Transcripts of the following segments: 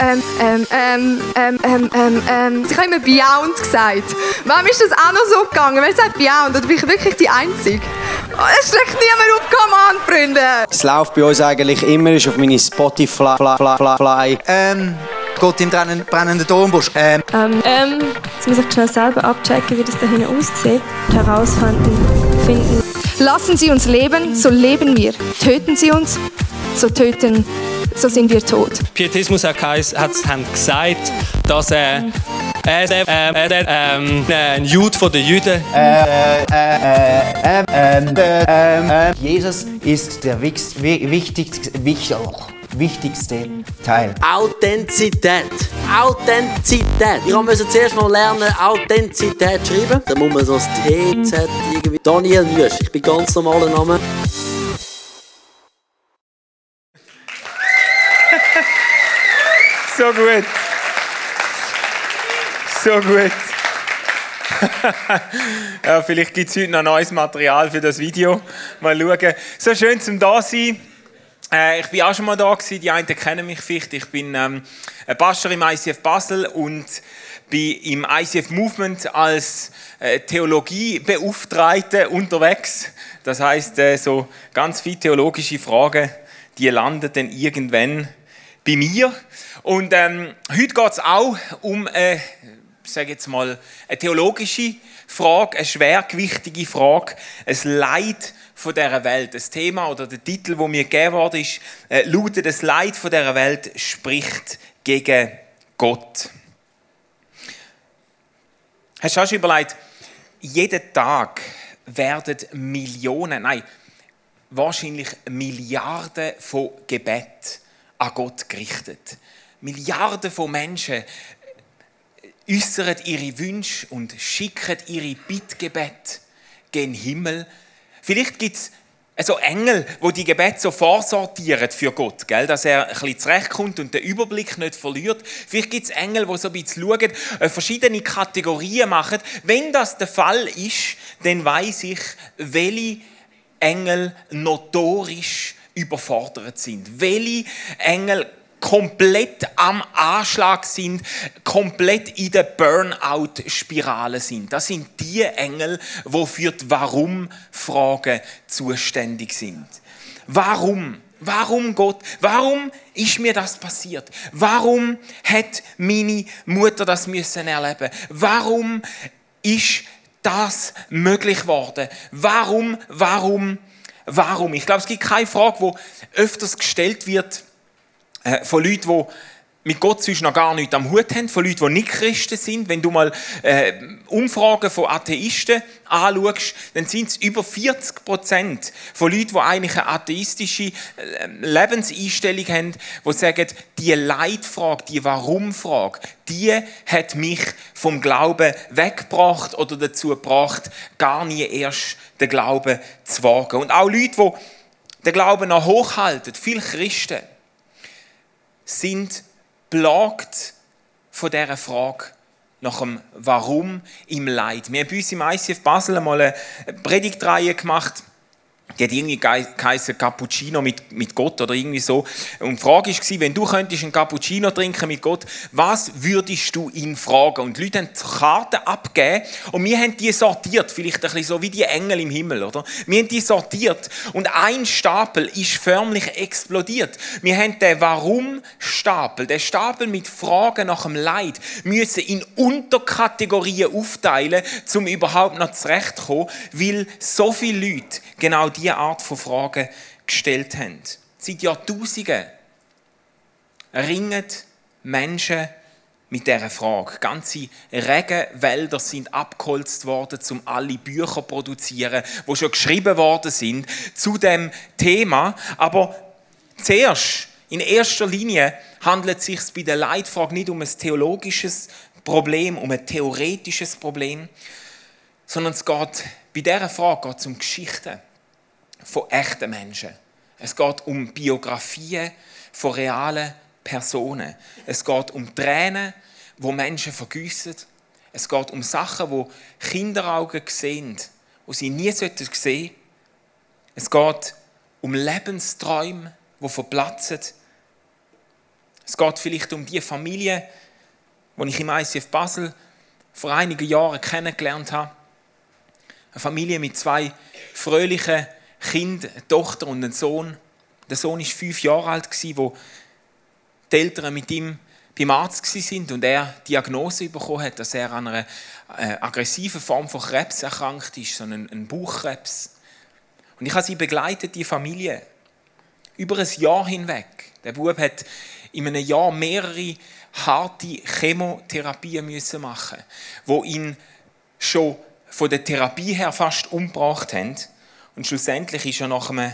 Ähm, ähm, ähm, ähm, ähm, ähm, ähm. Ich habe immer Beyond gesagt. Warum ist das auch noch so gegangen? Wer sagt Beyond? Oder bin ich wirklich die Einzige? Oh, es schlägt niemand auf, come on, Freunde! Es läuft bei uns eigentlich immer ist auf meine Spotify. Fly, fly, fly, fly. Ähm, Gott im brennenden, brennenden Dornbusch. Ähm, Ähm, ähm, jetzt muss ich schnell selber abchecken, wie das da hinten aussieht. Herausfinden, finden. Lassen Sie uns leben, so leben wir. Töten Sie uns, so töten, so sind wir tot. Pietismus hat, gesagt, dass er äh, äh, äh, ähm, äh, ein Jude von den Juden Jesus ist der wichtigste, wichtig, wichtigste Teil. Authentizität. Authentizität. Ich musste zuerst mal lernen, Authentizität schreiben. Da muss man so das TZ irgendwie. Daniel Wüst. Ich bin ganz normaler Name. So gut. So gut. ja, vielleicht gibt es heute noch neues Material für das Video. Mal schauen. So schön zum da sein. Äh, ich bin auch schon mal da gewesen. Die einen kennen mich vielleicht. Ich bin ähm, ein Pastor im ICF Basel und bin im ICF Movement als äh, Theologiebeauftragte unterwegs. Das heißt, äh, so ganz viele theologische Fragen, die landen dann irgendwann bei mir. Und ähm, heute geht es auch um, ich sage jetzt mal, eine theologische Frage, eine schwergewichtige Frage, ein Leid von dieser Welt. Das Thema oder der Titel, wo mir gegeben worden ist, äh, lautet, das Leid von dieser Welt spricht gegen Gott. Hast du auch schon überlegt, jeden Tag werden Millionen, nein, wahrscheinlich Milliarden von Gebet an Gott gerichtet. Milliarden von Menschen äußern ihre Wünsche und schicken ihre Bittgebet gen Himmel. Vielleicht gibt es also Engel, wo die Gebete so vorsortieren für Gott, gell? dass er ein bisschen zurechtkommt und den Überblick nicht verliert. Vielleicht gibt es Engel, die so ein bisschen schauen, äh, verschiedene Kategorien machen. Wenn das der Fall ist, dann weiß ich, welche Engel notorisch überfordert sind. Welche Engel komplett am Anschlag sind, komplett in der Burnout-Spirale sind. Das sind die Engel, die für die Warum-Fragen zuständig sind. Warum? Warum Gott? Warum ist mir das passiert? Warum hat meine Mutter das müssen erleben? Warum ist das möglich geworden? Warum? Warum? Warum? Ich glaube, es gibt keine Frage, die öfters gestellt wird äh, von Leuten, die mit Gott sonst noch gar nichts am Hut haben, von Leuten, die nicht Christen sind. Wenn du mal äh, Umfragen von Atheisten anschaust, dann sind es über 40 Prozent von Leuten, die eigentlich eine atheistische äh, Lebenseinstellung haben, die sagen, die Leitfrage, die Warum-Frage, die hat mich vom Glauben weggebracht oder dazu gebracht, gar nie erst den Glauben zu wagen. Und auch Leute, die den Glauben noch hochhalten, viele Christen, sind plagt von dieser Frage nach dem Warum im Leid. Wir haben bei uns im ICF Basel einmal eine Predigtreihe gemacht, die hat irgendwie geheißen Cappuccino mit, mit Gott oder irgendwie so. Und die Frage war, wenn du könntest einen Cappuccino trinken mit Gott, was würdest du ihn fragen? Und die Leute haben Karten abgegeben und wir haben die sortiert, vielleicht ein bisschen so wie die Engel im Himmel, oder? Wir haben die sortiert und ein Stapel ist förmlich explodiert. Wir haben den Warum-Stapel, den Stapel mit Fragen nach dem Leid, müssen in Unterkategorien aufteilen, um überhaupt noch zurechtzukommen, weil so viele Leute genau diese Art von Fragen gestellt haben. Seit Jahrtausenden ringen Menschen mit dieser Frage. Ganze Regenwälder sind abgeholzt worden, um alle Bücher zu produzieren, die schon geschrieben worden sind zu dem Thema. Aber zuerst, in erster Linie, handelt es sich bei der Leitfrage nicht um ein theologisches Problem, um ein theoretisches Problem, sondern es geht bei dieser Frage geht es um Geschichten von echten Menschen. Es geht um Biografien von realen Personen. Es geht um Tränen, wo Menschen vergüssen. Es geht um Sachen, wo Kinderaugen sehen, wo sie nie sehen sollten. Es geht um Lebensträume, die verplatzen. Es geht vielleicht um die Familie, die ich im ICF Basel vor einigen Jahren kennengelernt habe. Eine Familie mit zwei fröhlichen Kindern, eine Tochter und einen Sohn. Der Sohn war fünf Jahre alt, wo die Eltern mit ihm beim Arzt sind und er die Diagnose bekommen hat, dass er an einer äh, aggressiven Form von Krebs erkrankt ist, so ein Bauchkrebs. Und ich habe sie begleitet, die Familie, über ein Jahr hinweg. Der Bub hat in einem Jahr mehrere harte Chemotherapien müssen machen, wo ihn schon von der Therapie her fast umgebracht haben. Und schlussendlich ist er nach einem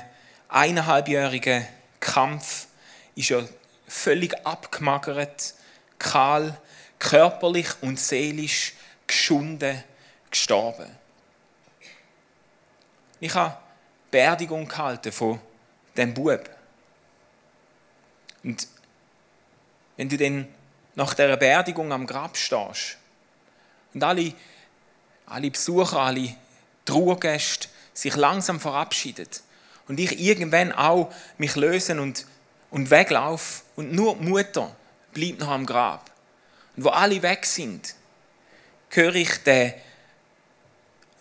eineinhalbjährigen Kampf ist er völlig abgemagert, kahl, körperlich und seelisch geschunden, gestorben. Ich habe Beerdigung gehalten von dem Bub. Und wenn du dann nach der Beerdigung am Grab stehst und alle, alle Besucher, alle Trauergäste sich langsam verabschieden und ich irgendwann auch mich lösen und, und weglaufe und nur die Mutter bleibt noch am Grab. Und wo alle weg sind, höre ich den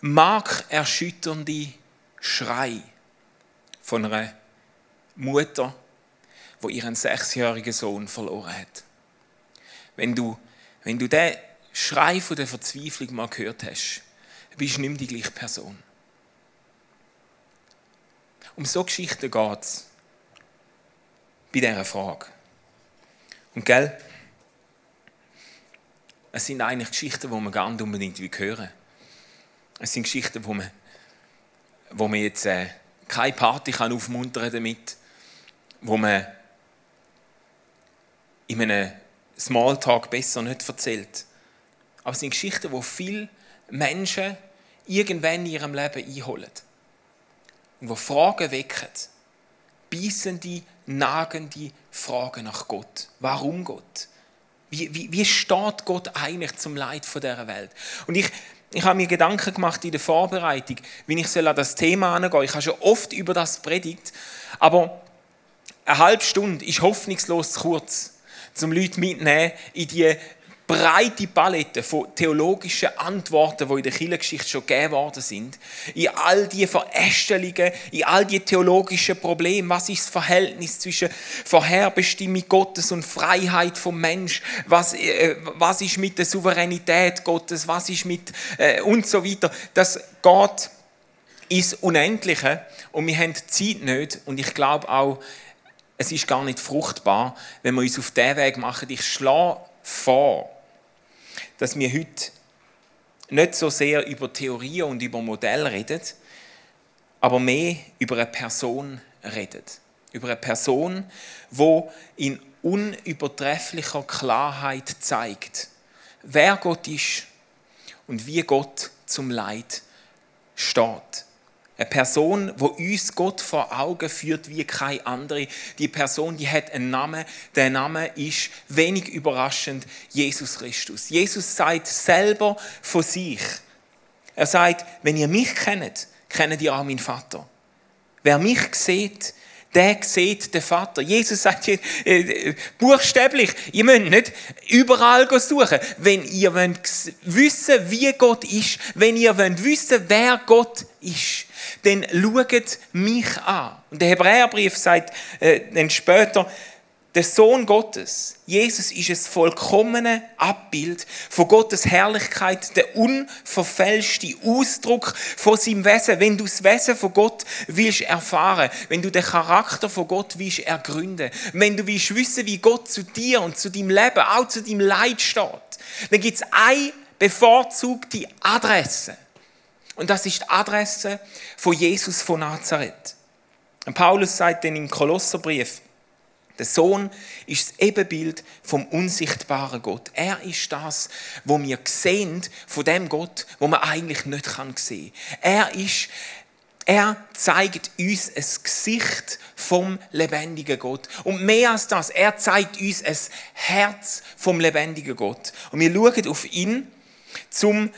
markerschütternden Schrei von einer Mutter, wo ihren sechsjährigen Sohn verloren hat. Wenn du, wenn du den Schrei von der Verzweiflung mal gehört hast, bist du nicht mehr die gleiche Person. Um so Geschichten geht es bei dieser Frage. Und gell, es sind eigentlich Geschichten, die man gar nicht unbedingt hören will. Es sind Geschichten, wo man, wo man jetzt äh, keine Party kann aufmuntern damit, wo man in einem Smalltalk besser nicht erzählt. Aber es sind Geschichten, die viele Menschen irgendwann in ihrem Leben einholen. Und die Fragen wecken. Beißende, nagende Fragen nach Gott. Warum Gott? Wie, wie, wie steht Gott eigentlich zum Leid dieser Welt? Und ich, ich habe mir Gedanken gemacht in der Vorbereitung, wie ich an das Thema angehen Ich habe schon oft über das predigt, aber eine halbe Stunde ist hoffnungslos zu kurz, um Leute mitzunehmen in die breite Palette von theologischen Antworten, die in der Kirchengeschichte schon gegeben worden sind, in all die Verästelungen, in all die theologischen Probleme. Was ist das Verhältnis zwischen Vorherbestimmung Gottes und Freiheit vom Mensch? Was, äh, was ist mit der Souveränität Gottes? Was ist mit äh, und so weiter? Das geht ins Unendliche und wir haben Zeit nicht und ich glaube auch, es ist gar nicht fruchtbar, wenn wir uns auf diesen Weg machen. Ich schlage vor, dass wir heute nicht so sehr über Theorie und über Modelle reden, aber mehr über eine Person reden. Über eine Person, die in unübertrefflicher Klarheit zeigt, wer Gott ist und wie Gott zum Leid steht. Eine Person, wo uns Gott vor Augen führt wie keine andere. Die Person, die hat einen Namen. Der Name ist wenig überraschend Jesus Christus. Jesus sagt selber von sich. Er sagt, wenn ihr mich kennt, kennt ihr auch meinen Vater. Wer mich sieht, der sieht den Vater. Jesus sagt hier, äh, buchstäblich, ihr müsst nicht überall suchen. Wenn ihr wollt wissen wie Gott ist, wenn ihr wollt wissen wer Gott ist, dann schaut mich an. Und der Hebräerbrief sagt äh, dann später, der Sohn Gottes, Jesus, ist das vollkommene Abbild von Gottes Herrlichkeit, der unverfälschte Ausdruck von seinem Wesen. Wenn du das Wesen von Gott willst erfahren, wenn du den Charakter von Gott willst ergründen, wenn du willst wissen, wie Gott zu dir und zu deinem Leben, auch zu deinem Leid steht, dann gibt es eine bevorzugte Adresse. Und das ist die Adresse von Jesus von Nazareth. Und Paulus sagt dann im Kolosserbrief, der Sohn ist das Ebenbild vom unsichtbaren Gott. Er ist das, wo wir sehen von dem Gott, wo man eigentlich nicht sehen kann. Er ist er zeigt uns ein Gesicht vom lebendigen Gott. Und mehr als das, er zeigt uns ein Herz vom lebendigen Gott. Und wir schauen auf ihn, zum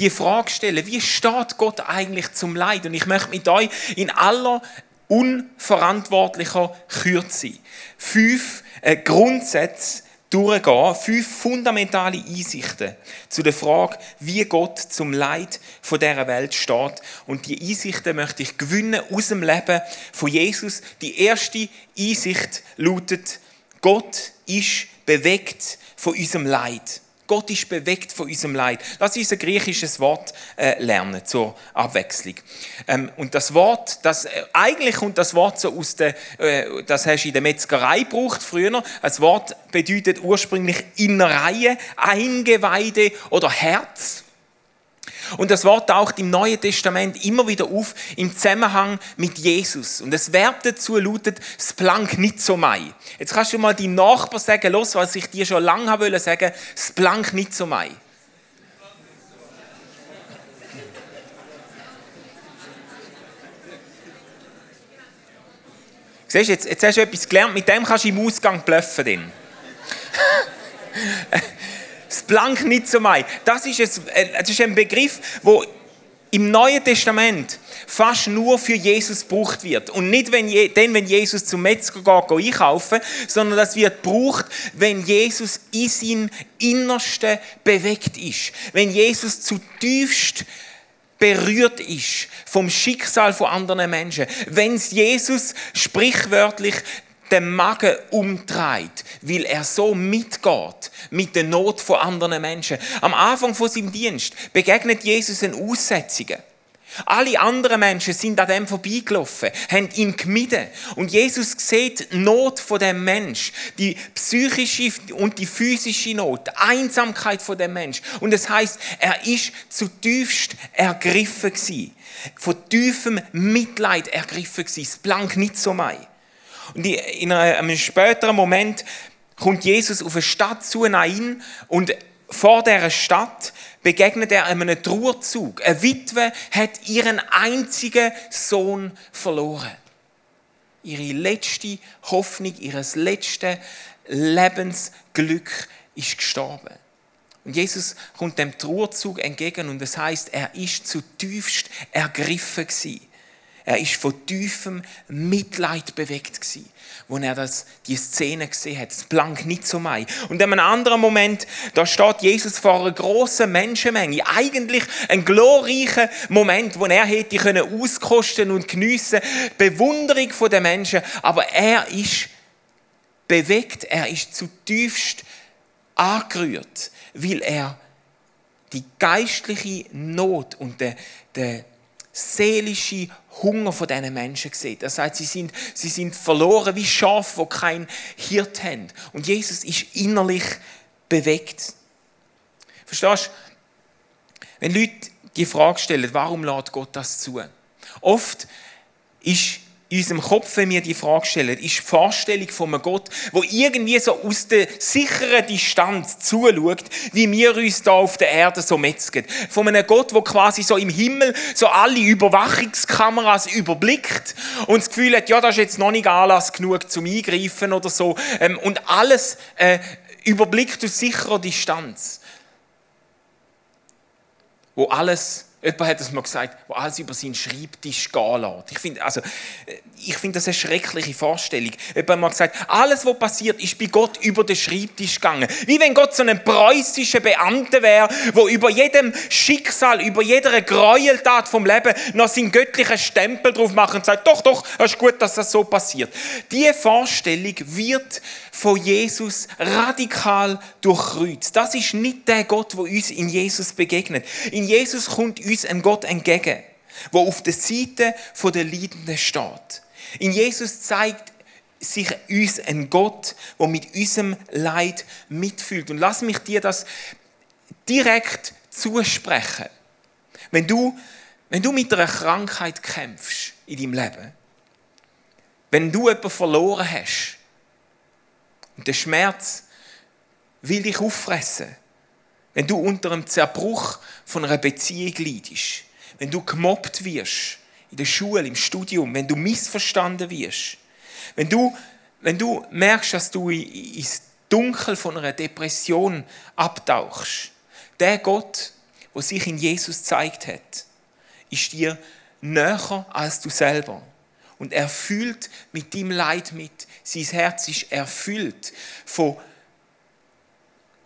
die Frage stellen, wie steht Gott eigentlich zum Leid? Und ich möchte mit euch in aller unverantwortlicher Kürze fünf äh, Grundsätze durchgehen, fünf fundamentale Einsichten zu der Frage, wie Gott zum Leid von dieser Welt steht. Und die Einsichten möchte ich gewinnen aus dem Leben von Jesus. Die erste Einsicht lautet, Gott ist bewegt von unserem Leid. Gott ist bewegt von unserem Leid. Lass uns ein griechisches Wort äh, lernen zur Abwechslung. Ähm, und das Wort, das, äh, eigentlich kommt das Wort so aus der, äh, das hast du in der Metzgerei gebraucht früher. Das Wort bedeutet ursprünglich Innereien, Eingeweide oder Herz. Und das Wort taucht im Neuen Testament immer wieder auf im Zusammenhang mit Jesus. Und das Verb dazu lautet Splank nicht so mai. Jetzt kannst du mal deinem Nachbar sagen, los, was ich dir schon lange wollte sagen, Splank nicht so mai. Siehst du, jetzt, jetzt hast du etwas gelernt, mit dem kannst du im Ausgang bluffen. Das Blank nicht so mai. Das ist, ein, äh, ist ein Begriff, wo im Neuen Testament fast nur für Jesus gebraucht wird. Und nicht wenn, dann, wenn Jesus zum Metzger geht, einkaufen, sondern das wird gebraucht, wenn Jesus in sein Innersten bewegt ist. Wenn Jesus zutiefst berührt ist vom Schicksal von anderen Menschen. Wenn Jesus sprichwörtlich den Magen umdreht, weil er so mitgeht mit der Not von anderen Menschen. Am Anfang von seinem Dienst begegnet Jesus den Aussetzungen. Alle anderen Menschen sind an dem vorbeigelaufen, haben ihn gemieden. Und Jesus sieht die Not von dem Mensch, die psychische und die physische Not, die Einsamkeit von dem Mensch. Und das heißt, er ist zutiefst ergriffen gewesen, von tiefem Mitleid ergriffen gewesen. Es blank nicht so mei. Und in einem späteren Moment kommt Jesus auf eine Stadt zu Nain und vor dieser Stadt begegnet er einem Trauerzug. Eine Witwe hat ihren einzigen Sohn verloren. Ihre letzte Hoffnung, ihres letzten Lebensglück ist gestorben. Und Jesus kommt dem Trauerzug entgegen und das heißt, er ist zutiefst ergriffen gewesen. Er ist von tiefem Mitleid bewegt gewesen, wo er das, die Szene gesehen hat. Es blank nicht so mei. Und in einem anderen Moment, da steht Jesus vor einer großen Menschenmenge. Eigentlich ein glorreicher Moment, wo er hätte können auskosten und geniessen, Bewunderung der Menschen. Aber er ist bewegt, er ist zutiefst angerührt, weil er die geistliche Not und der, der seelische Hunger von diesen Menschen sieht. Das heißt, sie sind, sie sind verloren wie Schafe, die kein Hirt haben. Und Jesus ist innerlich bewegt. Verstehst du? Wenn Leute die Frage stellen, warum lädt Gott das zu? Oft ist in unserem Kopf, wenn wir die Frage stellen, ist die Vorstellung von einem Gott, wo irgendwie so aus der sicheren Distanz zuschaut, wie wir uns da auf der Erde so metzgen. Von einem Gott, wo quasi so im Himmel so alle Überwachungskameras überblickt und das Gefühl hat, ja, das ist jetzt noch nicht Anlass genug zum Eingreifen oder so ähm, und alles äh, überblickt aus sicherer Distanz. Wo alles Jemand hat es mal gesagt, wo alles über seinen Schreibtisch gehen lässt. Ich finde also, ich find das eine schreckliche Vorstellung. Jemand mal gesagt, alles, was passiert, ist bei Gott über den Schreibtisch gegangen. Wie wenn Gott so ein preußischer Beamter wäre, wo über jedem Schicksal, über jeder Gräueltat vom Leben noch seinen göttlichen Stempel drauf macht und sagt, doch, doch, es ist gut, dass das so passiert. Diese Vorstellung wird von Jesus radikal durchkreuzt. Das ist nicht der Gott, wo uns in Jesus begegnet. In Jesus kommt uns ein Gott entgegen, wo auf der Seite der Leidenden steht. In Jesus zeigt sich uns ein Gott, der mit unserem Leid mitfühlt. Und lass mich dir das direkt zusprechen. Wenn du, wenn du mit einer Krankheit kämpfst in deinem Leben, wenn du jemanden verloren hast, und der Schmerz will dich auffressen. Wenn du unter einem Zerbruch von einer Beziehung leidest, wenn du gemobbt wirst, in der Schule, im Studium, wenn du missverstanden wirst, wenn du, wenn du merkst, dass du ins Dunkel von einer Depression abtauchst, der Gott, der sich in Jesus zeigt hat, ist dir näher als du selber. Und er fühlt mit dem Leid mit. Sein Herz ist erfüllt von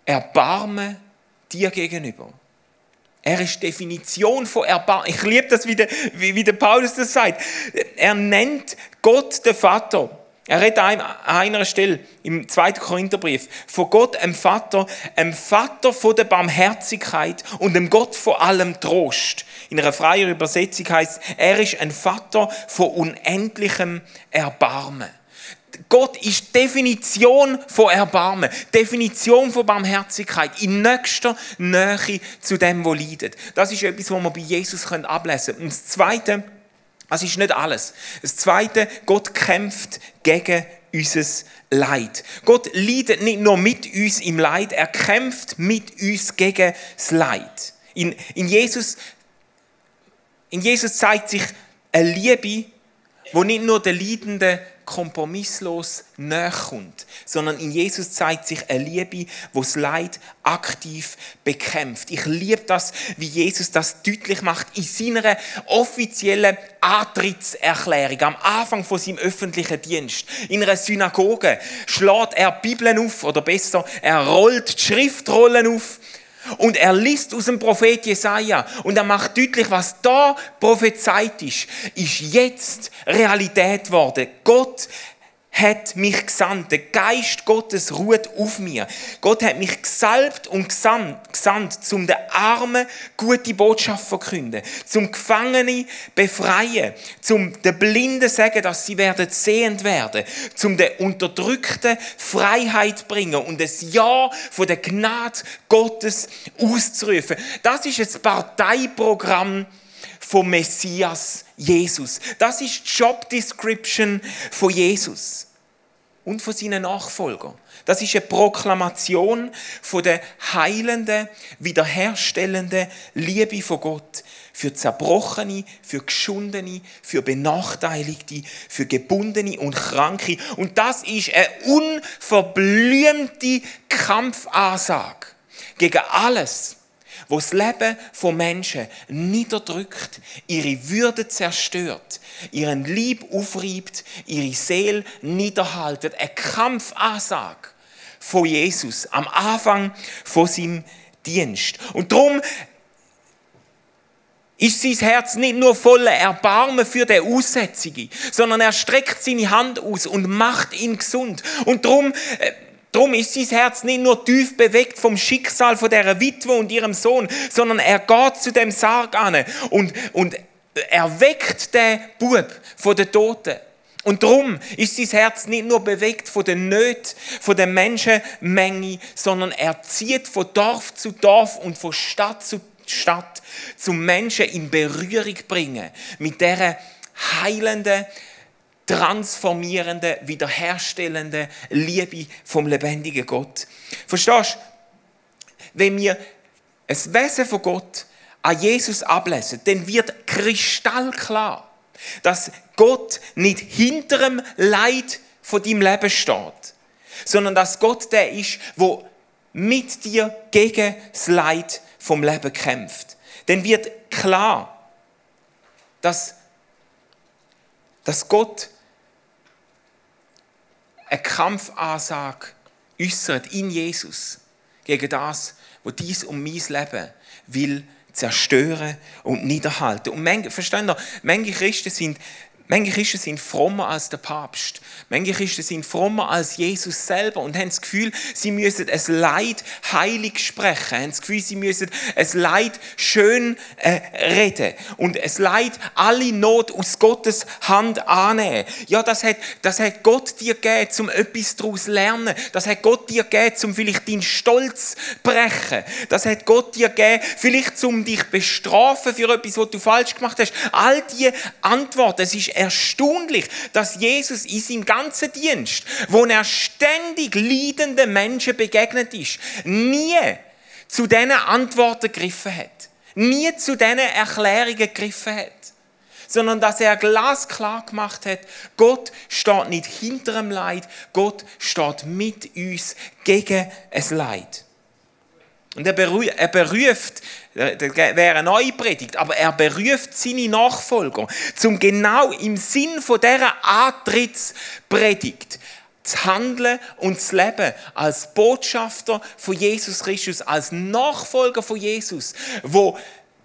Erbarmen dir gegenüber. Er ist Definition von Erbarmen. Ich liebe das, wie der, wie, wie der Paulus das sagt. Er nennt Gott den Vater. Er redet an einer Stelle im 2. Korintherbrief von Gott, einem Vater, einem Vater von der Barmherzigkeit und dem Gott von allem Trost. In einer freien Übersetzung heißt er ist ein Vater von unendlichem Erbarmen. Gott ist Definition von Erbarmen, Definition von Barmherzigkeit, in nächster Nähe zu dem, wo leidet. Das ist etwas, was wir bei Jesus ablesen können. Und das Zweite, das ist nicht alles. Das Zweite, Gott kämpft gegen unser Leid. Gott leidet nicht nur mit uns im Leid, er kämpft mit uns gegen das Leid. In, in, Jesus, in Jesus zeigt sich eine Liebe, wo nicht nur der Leidende kompromisslos kommt, sondern in Jesus zeigt sich eine Liebe, wo das Leid aktiv bekämpft. Ich liebe das, wie Jesus das deutlich macht in seiner offiziellen Antrittserklärung am Anfang von seinem öffentlichen Dienst. In einer Synagoge schlägt er Bibeln auf, oder besser, er rollt die Schriftrollen auf und er liest aus dem Prophet Jesaja und er macht deutlich, was da prophezeit ist, ist jetzt Realität geworden. Gott hat mich gesandt. Der Geist Gottes ruht auf mir. Gott hat mich gesalbt und gesandt, gesandt um den Armen gute Botschaft zu verkünden, zum Gefangenen befreien, zum den Blinden sagen, dass sie werden sehend werden, zum den Unterdrückten Freiheit bringen und das Ja von der Gnade Gottes auszurufen. Das ist ein Parteiprogramm vom Messias Jesus. Das ist die Job Description von Jesus und von seinen Nachfolgern. Das ist eine Proklamation von der heilenden, wiederherstellenden Liebe von Gott für Zerbrochene, für Geschundene, für Benachteiligte, für Gebundene und Kranke. Und das ist eine unverblümte Kampfansage gegen alles, wo das Leben von Menschen niederdrückt, ihre Würde zerstört, ihren Lieb aufreibt, ihre Seele niederhaltet. Eine Kampfansage von Jesus am Anfang von seinem Dienst. Und darum ist sein Herz nicht nur voller Erbarmen für den Aussätzigen, sondern er streckt seine Hand aus und macht ihn gesund. Und darum Darum ist sein Herz nicht nur tief bewegt vom Schicksal von der Witwe und ihrem Sohn, sondern er geht zu dem Sarg an und, und erweckt den Bub von den Toten. Und darum ist sein Herz nicht nur bewegt von den Nöten, von der Menschenmenge, sondern er zieht von Dorf zu Dorf und von Stadt zu Stadt, zum Menschen in Berührung bringen mit der heilenden, transformierende, wiederherstellende Liebe vom lebendigen Gott. Verstehst du? Wenn wir ein Wesen von Gott an Jesus ablesen, dann wird kristallklar, dass Gott nicht hinter dem Leid von deinem Leben steht, sondern dass Gott der ist, wo mit dir gegen das Leid vom Leben kämpft. Dann wird klar, dass, dass Gott eine Kampfansage äußert in Jesus gegen das, was dies um mein Leben will zerstören und niederhalten. Und manche, verstehen ihr, manche Christen sind Manche Christen sind frommer als der Papst. Manche Christen sind frommer als Jesus selber und haben das Gefühl, sie müssen es Leid heilig sprechen, haben das Gefühl, sie müssen es Leid schön äh, reden und es Leid alle Not aus Gottes Hand annehmen. Ja, das hat, das hat Gott dir gegeben, um etwas daraus zu lernen. Das hat Gott dir gegeben, um vielleicht deinen Stolz zu brechen. Das hat Gott dir gegeben, vielleicht um dich bestrafen für etwas, was du falsch gemacht hast. All diese Antworten, es ist erstaunlich, dass Jesus in seinem ganzen Dienst, wo er ständig leidenden Menschen begegnet ist, nie zu diesen Antworten gegriffen hat. Nie zu diesen Erklärungen gegriffen hat. Sondern dass er glasklar gemacht hat, Gott steht nicht hinter dem Leid, Gott steht mit uns gegen es Leid. Und er, beru er beruft, das wäre eine neue Predigt, aber er beruft seine Nachfolger, zum genau im Sinn von dieser Antrittspredigt zu handeln und zu leben als Botschafter von Jesus Christus, als Nachfolger von Jesus, wo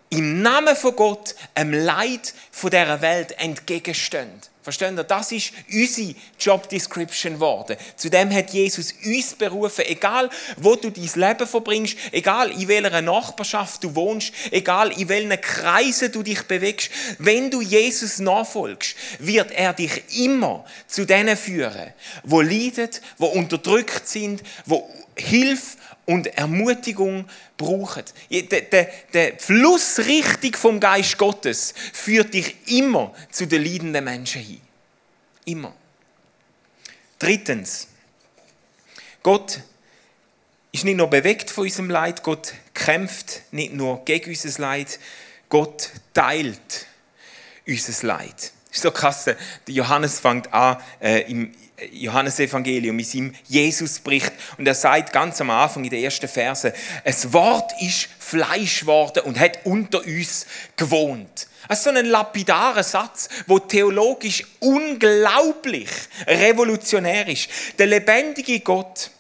im Namen von Gott einem Leid von dieser Welt entgegenstehen. Verstehen ihr? Das ist unsere Job Description geworden. Zu dem hat Jesus uns berufen. Egal, wo du dein Leben verbringst, egal in welcher Nachbarschaft du wohnst, egal in welchen Kreisen du dich bewegst, wenn du Jesus nachfolgst, wird er dich immer zu denen führen, wo leiden, wo unterdrückt sind, wo Hilfe und Ermutigung brauchen. Der, Flussrichtung vom Geist Gottes führt dich immer zu den leidenden Menschen hin. Immer. Drittens. Gott ist nicht nur bewegt von unserem Leid, Gott kämpft nicht nur gegen unser Leid, Gott teilt unser Leid. Ist so krass. Johannes fängt an, äh, im Johannesevangelium, in seinem Jesusbericht. Und er sagt ganz am Anfang in den ersten Versen, es Wort ist Fleisch geworden und hat unter uns gewohnt. Ist so ein lapidarer Satz, wo theologisch unglaublich revolutionär ist. Der lebendige Gott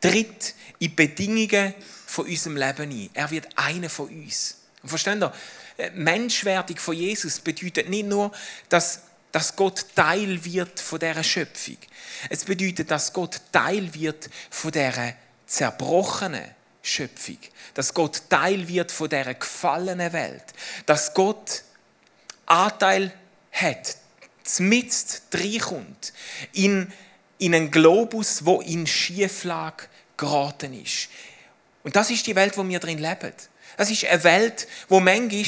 tritt in Bedingungen von unserem Leben ein. Er wird einer von uns. Und versteht ihr? Menschwerdung von Jesus bedeutet nicht nur, dass dass Gott Teil wird von dieser Schöpfung. Es bedeutet, dass Gott Teil wird von dieser zerbrochenen Schöpfung. Dass Gott Teil wird von dieser gefallenen Welt. Dass Gott Anteil hat, zmitzt reinkommt in, in einen Globus, wo in Schieflage geraten ist. Und das ist die Welt, wo wir drin leben. Das ist eine Welt, wo manchmal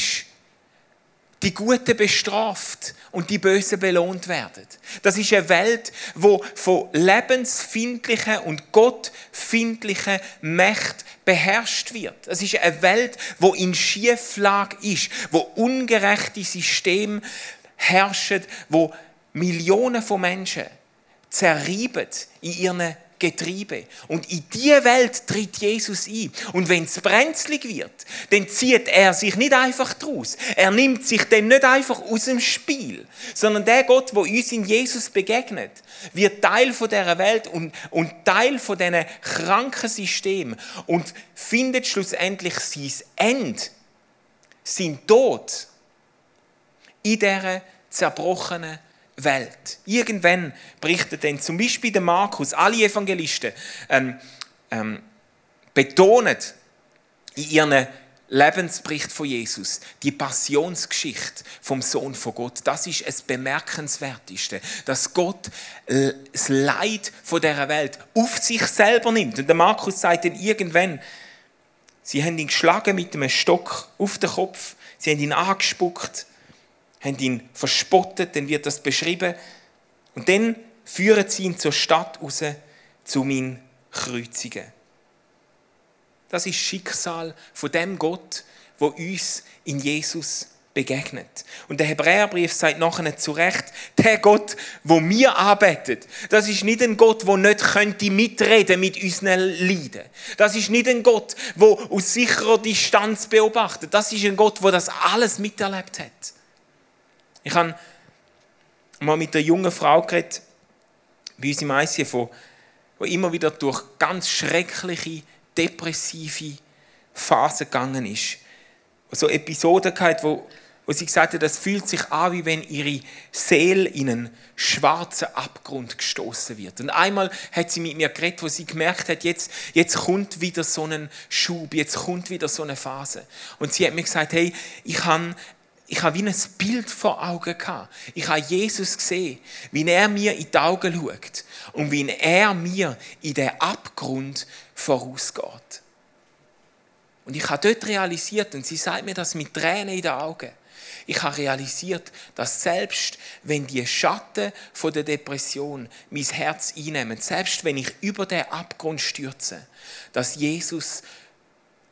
die Guten bestraft und die Bösen belohnt werden. Das ist eine Welt, wo von lebensfindlichen und gottfindlichen Mächten beherrscht wird. Es ist eine Welt, wo in Schieflage ist, wo ungerechte Systeme herrschen, wo Millionen von Menschen zerrieben in ihren Getriebe. Und in diese Welt tritt Jesus ein. Und wenn es brenzlig wird, dann zieht er sich nicht einfach draus. Er nimmt sich dann nicht einfach aus dem Spiel, sondern der Gott, wo uns in Jesus begegnet, wird Teil von dieser Welt und, und Teil von diesen kranken System und findet schlussendlich sein Ende, sein Tod in dieser zerbrochenen Welt. Irgendwann berichtet dann zum Beispiel der Markus, alle Evangelisten ähm, ähm, betonen in ihren Lebensbericht von Jesus, die Passionsgeschichte vom Sohn von Gott, das ist es bemerkenswerteste, dass Gott das Leid von der Welt auf sich selber nimmt. Und der Markus sagt dann irgendwann, sie haben ihn geschlagen mit einem Stock auf den Kopf, sie haben ihn angespuckt haben ihn verspottet, dann wird das beschrieben. Und dann führen sie ihn zur Stadt raus, zu ihn kreuzigen. Das ist Schicksal von dem Gott, wo uns in Jesus begegnet. Und der Hebräerbrief sagt nachher zu Recht, der Gott, wo wir arbeitet, das ist nicht ein Gott, wo nicht könnte mitreden mit unseren Leiden. Das ist nicht ein Gott, wo aus sicherer Distanz beobachtet. Das ist ein Gott, wo das alles miterlebt hat. Ich habe mal mit einer jungen Frau geredet, bei uns im ICF, die immer wieder durch ganz schreckliche, depressive Phasen gegangen ist. So Episoden gehabt, wo, wo sie gesagt hat, das fühlt sich an, wie wenn ihre Seele in einen schwarzen Abgrund gestoßen wird. Und einmal hat sie mit mir geredet, wo sie gemerkt hat, jetzt, jetzt kommt wieder so ein Schub, jetzt kommt wieder so eine Phase. Und sie hat mir gesagt, hey, ich habe ich habe wie ein Bild vor Augen gehabt. Ich habe Jesus gesehen, wie er mir in die Augen schaut und wie er mir in den Abgrund vorausgeht. Und ich habe dort realisiert, und sie sagt mir das mit Tränen in den Augen, ich habe realisiert, dass selbst wenn die Schatten von der Depression mein Herz einnehmen, selbst wenn ich über den Abgrund stürze, dass Jesus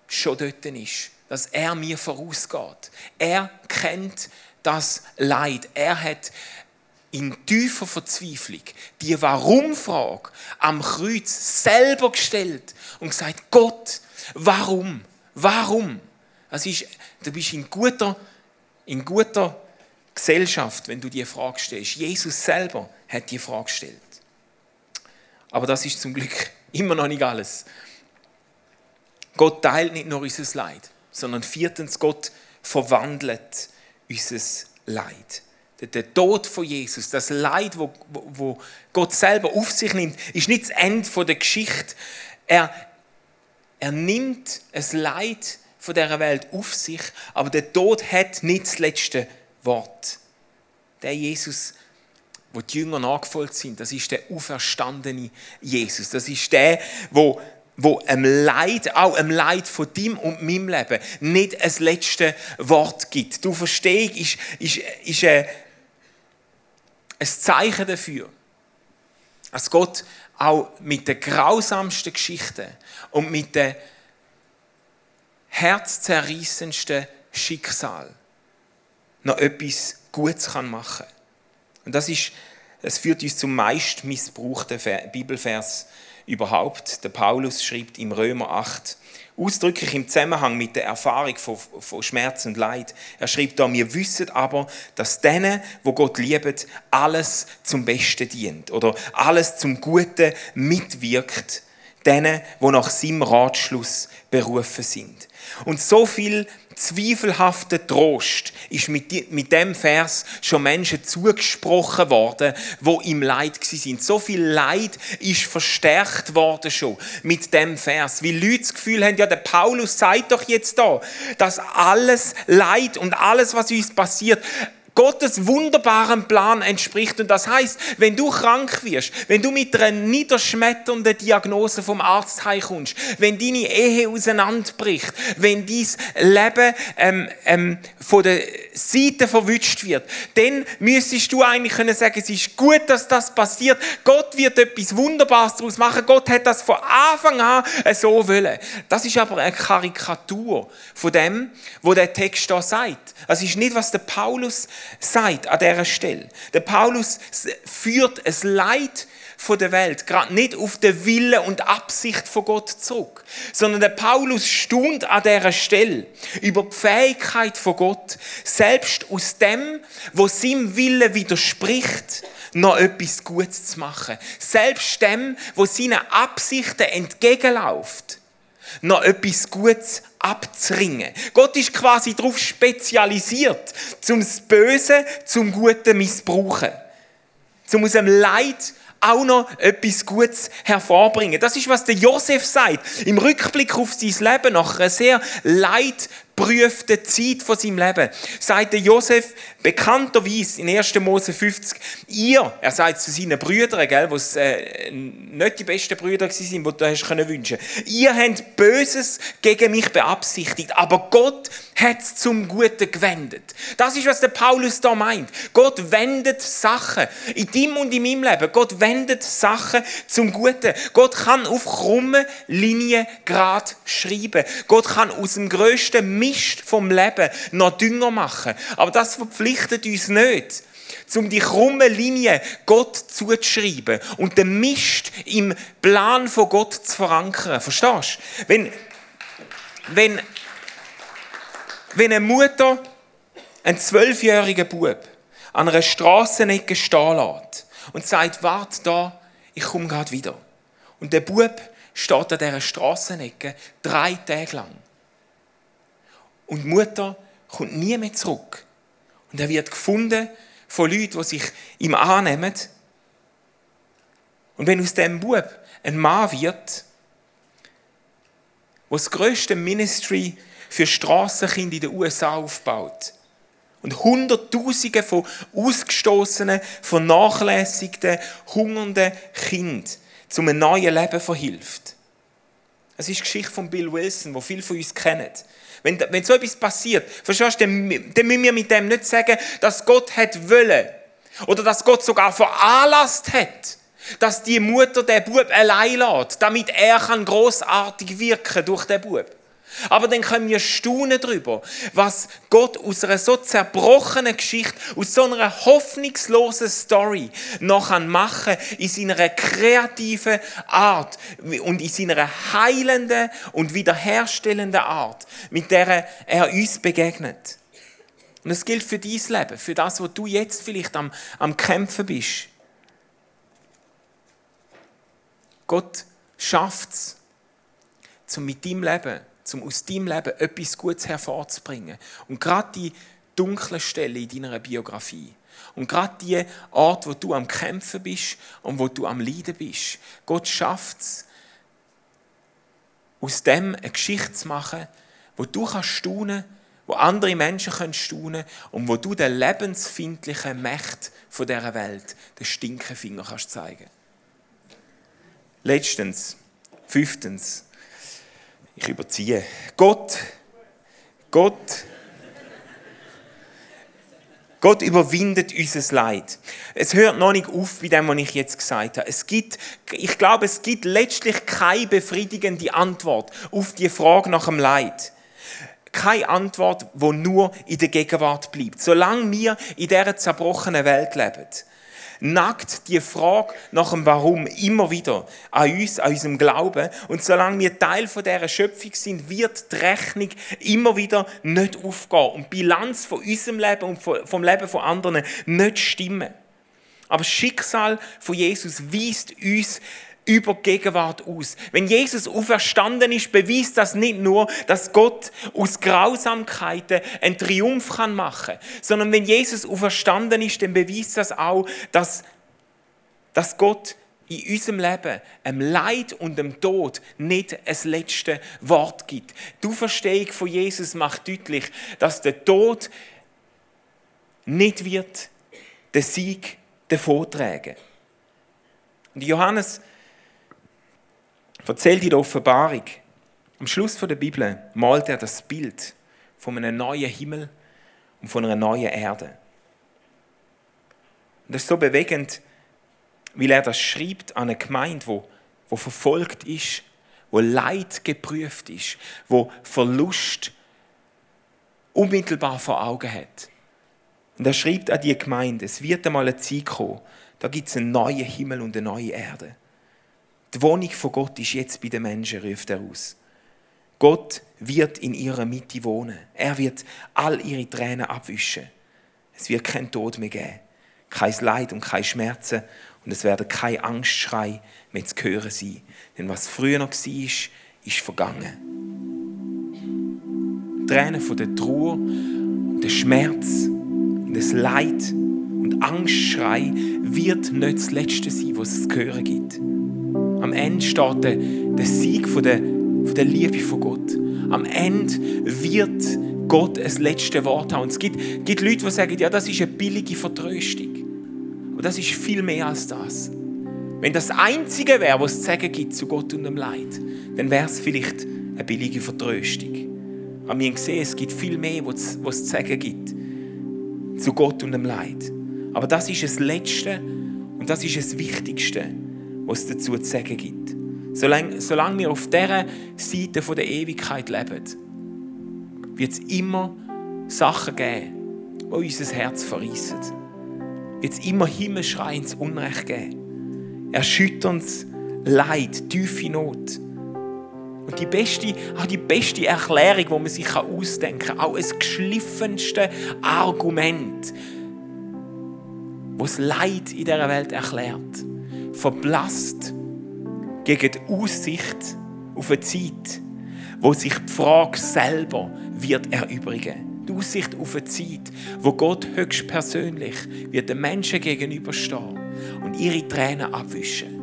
schon dort ist dass er mir vorausgeht. Er kennt das Leid. Er hat in tiefer Verzweiflung die Warum-Frage am Kreuz selber gestellt und gesagt, Gott, warum? Warum? Das ist, du bist in guter, in guter Gesellschaft, wenn du die Frage stellst. Jesus selber hat die Frage gestellt. Aber das ist zum Glück immer noch nicht alles. Gott teilt nicht nur unser Leid, sondern viertens, Gott verwandelt unser Leid. Der Tod von Jesus, das Leid, wo, wo Gott selber auf sich nimmt, ist nicht das Ende der Geschichte. Er, er nimmt ein Leid von dieser Welt auf sich, aber der Tod hat nicht das letzte Wort. Der Jesus, wo die Jünger nachgefolgt sind, das ist der auferstandene Jesus. Das ist der, wo wo einem Leid, auch einem Leid von deinem und meinem Leben, nicht ein letztes Wort gibt. Du verstehst, ist, ist, ist ein, ein Zeichen dafür, dass Gott auch mit den grausamsten Geschichten und mit den herzzerreißendsten Schicksal noch etwas Gutes kann machen Und das, ist, das führt uns zum meist missbrauchten Bibelvers überhaupt. Der Paulus schreibt im Römer 8, ausdrücklich im Zusammenhang mit der Erfahrung von, von Schmerz und Leid. Er schreibt da, wir wissen aber, dass denen, wo Gott liebt, alles zum Besten dient oder alles zum Guten mitwirkt, denen, wo nach seinem Ratschluss berufen sind. Und so viel zweifelhafter Trost ist mit, mit dem Vers schon Menschen zugesprochen worden, wo im Leid sind. So viel Leid ist verstärkt worden schon mit dem Vers. Wie Leute das Gefühl haben, ja, der Paulus sagt doch jetzt da, dass alles Leid und alles, was uns passiert, Gottes wunderbaren Plan entspricht. Und das heißt, wenn du krank wirst, wenn du mit einer niederschmetternden Diagnose vom Arzt heimkommst, wenn deine Ehe auseinanderbricht, wenn dein Leben ähm, ähm, von der Seite verwünscht wird, dann müsstest du eigentlich können sagen, es ist gut, dass das passiert. Gott wird etwas Wunderbares daraus machen. Gott hat das von Anfang an so wollen. Das ist aber eine Karikatur von dem, wo der Text da sagt. Das ist nicht, was der Paulus sagt an dieser Stelle. Der Paulus führt ein Leid von der Welt gerade nicht auf den Wille und Absicht von Gott zurück, sondern der Paulus stund an dieser Stelle über die Fähigkeit von Gott, selbst aus dem, wo seinem Wille widerspricht, noch etwas Gutes zu machen. Selbst dem, wo seinen Absichten entgegenläuft, noch etwas Gutes abzuringen. Gott ist quasi darauf spezialisiert, zum das Böse zum Guten missbrauchen. Zum aus dem Leid auch noch etwas Gutes hervorbringen. Das ist, was der Josef sagt. Im Rückblick auf sein Leben nach einer sehr leid prüfte Zeit von seinem Leben, sagt der Josef bekannterweise in 1. Mose 50, ihr, er sagt zu seinen Brüdern, gell, was äh, nicht die besten Brüder waren, die du hast können wünschen ihr habt Böses gegen mich beabsichtigt, aber Gott hat es zum Guten gewendet. Das ist, was der Paulus da meint. Gott wendet Sachen in deinem und in meinem Leben. Gott wendet Sachen zum Guten. Gott kann auf krumme Linien gerade schreiben. Gott kann aus dem größten Mist vom Leben noch Dünger machen. Aber das verpflichtet uns nicht um die krumme Linie Gott zuzuschreiben und den Mist im Plan von Gott zu verankern. Verstehst du? Wenn, wenn, wenn eine Mutter einen zwölfjährigen Bub an einer Strassenecke stehen lässt und sagt, warte da, ich komme gerade wieder. Und der Bub steht an dieser Strassenecke drei Tage lang. Und die Mutter kommt nie mehr zurück. Und er wird gefunden von Leuten, die sich ihm annehmen. Und wenn aus dem Bub ein Mann wird, der das grösste Ministry für Strassenkinder in den USA aufbaut und Hunderttausende von ausgestoßenen, vernachlässigten, hungernden Kindern zu einem neuen Leben verhilft. Es ist die Geschichte von Bill Wilson, wo viele von uns kennen. Wenn, wenn so etwas passiert, verstehst du, dann, dann müssen wir mit dem nicht sagen, dass Gott hat wollen. Oder dass Gott sogar veranlasst hat, dass die Mutter den Bub allein lässt, damit er kann großartig wirken durch den Bub. Aber dann können wir staunen darüber, was Gott aus einer so zerbrochenen Geschichte, aus so einer hoffnungslosen Story noch machen in seiner kreativen Art und in seiner heilenden und wiederherstellenden Art, mit der er uns begegnet. Und das gilt für dein Leben, für das, wo du jetzt vielleicht am, am Kämpfen bist. Gott schafft es, um mit deinem Leben um aus deinem Leben etwas Gutes hervorzubringen. Und gerade die dunklen Stellen in deiner Biografie. Und gerade die Art, wo du am Kämpfen bist und wo du am Leiden bist. Gott schafft es, aus dem eine Geschichte zu machen, wo du kannst staunen, wo andere Menschen können staunen und wo du den lebensfindlichen Mächt von dieser Welt den Stinkefinger kannst zeigen. Letztens, fünftens, ich überziehe. Gott, Gott, Gott überwindet unser Leid. Es hört noch nicht auf bei dem, was ich jetzt gesagt habe. Es gibt, ich glaube, es gibt letztlich keine befriedigende Antwort auf die Frage nach dem Leid. Keine Antwort, wo nur in der Gegenwart bleibt. Solange wir in dieser zerbrochenen Welt leben, nagt die Frage nach dem Warum immer wieder an uns, an unserem Glauben. Und solange wir Teil von dieser Schöpfung sind, wird die Rechnung immer wieder nicht aufgehen und die Bilanz von unserem Leben und vom Leben von anderen nicht stimmen. Aber das Schicksal von Jesus weist uns über Gegenwart aus. Wenn Jesus auferstanden ist, beweist das nicht nur, dass Gott aus Grausamkeiten einen Triumph kann machen kann, sondern wenn Jesus auferstanden ist, dann beweist das auch, dass, dass Gott in unserem Leben dem Leid und dem Tod nicht ein letztes Wort gibt. Die Auferstehung von Jesus macht deutlich, dass der Tod nicht wird den Sieg davontragen. Und Johannes erzählt in der Offenbarung, am Schluss der Bibel malt er das Bild von einem neuen Himmel und von einer neuen Erde. Und das ist so bewegend, weil er das schreibt an eine Gemeinde, wo, wo verfolgt ist, wo Leid geprüft ist, wo Verlust unmittelbar vor Augen hat. Und er schreibt an die Gemeinde, es wird einmal eine Zeit kommen, da gibt es einen neuen Himmel und eine neue Erde. Die Wohnung von Gott ist jetzt bei den Menschen, ruft er aus. Gott wird in ihrer Mitte wohnen. Er wird all ihre Tränen abwischen. Es wird kein Tod mehr geben, kein Leid und keine Schmerzen und es werden keine Angstschrei mehr zu hören sein. Denn was früher noch war, ist vergangen. Tränen von der Trauer, der Schmerz und das Leid und Angstschrei wird nicht das Letzte sein, was es zu hören gibt. Am Ende steht der, Sieg von der, von der Liebe von Gott. Am Ende wird Gott ein letztes Wort haben. Und es gibt, gibt Leute, die sagen, ja, das ist eine billige Vertröstung. Und das ist viel mehr als das. Wenn das Einzige wäre, was es zu sagen gibt zu Gott und dem Leid, dann wäre es vielleicht eine billige Vertröstung. Aber wir haben gesehen, es gibt viel mehr, was es zu sagen gibt zu Gott und dem Leid. Aber das ist das Letzte und das ist das Wichtigste was dazu zu sagen gibt. Solange, solange wir auf dieser Seite der Ewigkeit leben, wird es immer Sachen geben, die unser Herz verreissen. Wird es immer Himmelschrei ins Unrecht geben. Erschütterndes Leid, tiefe Not. Und die beste, auch die beste Erklärung, die man sich ausdenken kann, auch das geschliffenste Argument, das Leid in dieser Welt erklärt, verblasst gegen die Aussicht auf eine Zeit, wo sich die Frage selber wird erübrigen. Die Aussicht auf eine Zeit, wo Gott höchstpersönlich wird den Menschen gegenüberstehen und ihre Tränen abwischen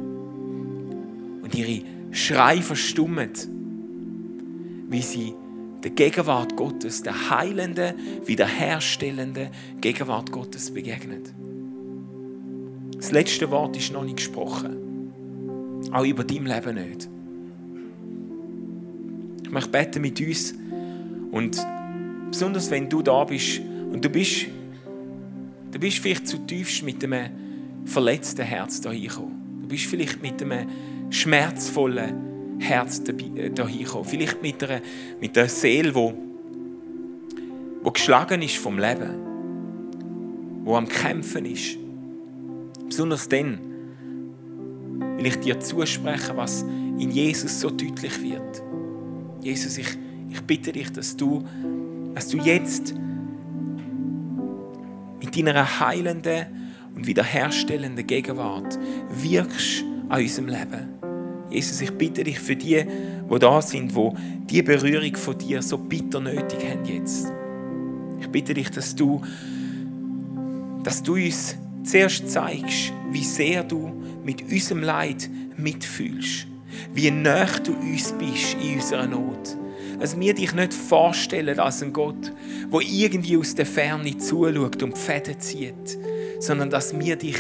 und ihre Schrei verstummen, wie sie der Gegenwart Gottes, der heilenden, wiederherstellenden Gegenwart Gottes begegnet. Das letzte Wort ist noch nicht gesprochen. Auch über dein Leben nicht. Ich möchte beten mit uns und besonders wenn du da bist und du bist, du bist vielleicht zutiefst mit einem verletzten Herz da hingekommen. Du bist vielleicht mit einem schmerzvollen Herz dahin kommen. Vielleicht mit einer, mit einer Seele, die, die geschlagen ist vom Leben, die am Kämpfen ist. Besonders dann will ich dir zusprechen, was in Jesus so deutlich wird. Jesus, ich, ich bitte dich, dass du, dass du jetzt mit deiner heilenden und wiederherstellenden Gegenwart wirkst an unserem Leben. Jesus, ich bitte dich für die, die da sind, wo die Berührung von dir so bitter nötig haben jetzt. Ich bitte dich, dass du, dass du uns zuerst zeigst, wie sehr du mit unserem Leid mitfühlst, wie nah du uns bist in unserer Not. Dass wir dich nicht vorstellen als ein Gott, wo irgendwie aus der Ferne zuschaut und die Fäden zieht, sondern dass wir dich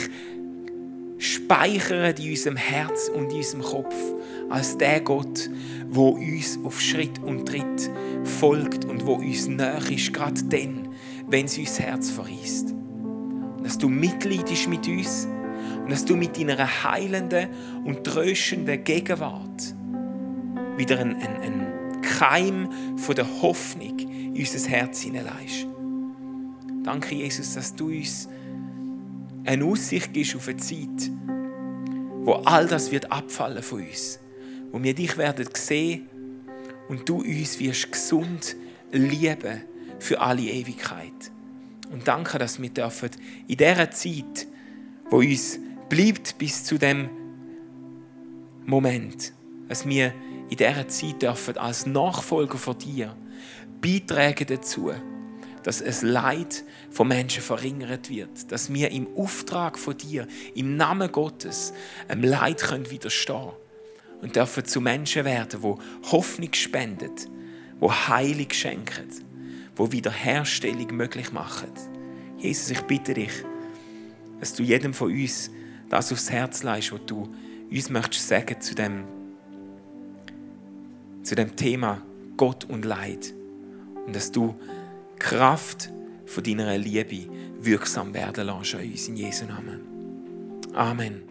speichern in unserem Herz und in unserem Kopf als der Gott, wo uns auf Schritt und Tritt folgt und wo uns näher ist, gerade dann, wenn es uns Herz verriest. Und dass du mitleidest mit uns und dass du mit deiner heilenden und tröstenden Gegenwart wieder einen, einen, einen Keim von der Hoffnung in unser Herz hineinleist. Danke, Jesus, dass du uns eine Aussicht gibst auf eine Zeit, wo all das wird abfallen von uns, wo wir dich werden sehen und du uns wirst gesund lieben für alle Ewigkeit. Und danke, dass wir dürfen in dieser Zeit, wo uns bleibt bis zu dem Moment, dass wir in dieser Zeit dürfen als Nachfolger von dir beitragen dazu, dass es Leid von Menschen verringert wird, dass wir im Auftrag von dir, im Namen Gottes, einem Leid können widerstehen und dürfen zu Menschen werden, wo Hoffnung spenden, wo Heilung schenken, wo Wiederherstellung möglich machen. Jesus, ich bitte dich, dass du jedem von uns das aufs Herz leist, was du uns möchtest sagen zu dem, zu dem Thema Gott und Leid. Und dass du Kraft von deiner Liebe wirksam werden lässt an uns in Jesu Namen. Amen.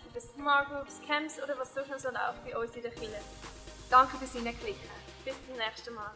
über Smart Groups, Camps oder was sonst noch so läuft bei uns in der Kirche. Danke fürs Hineinklicken. Bis zum nächsten Mal.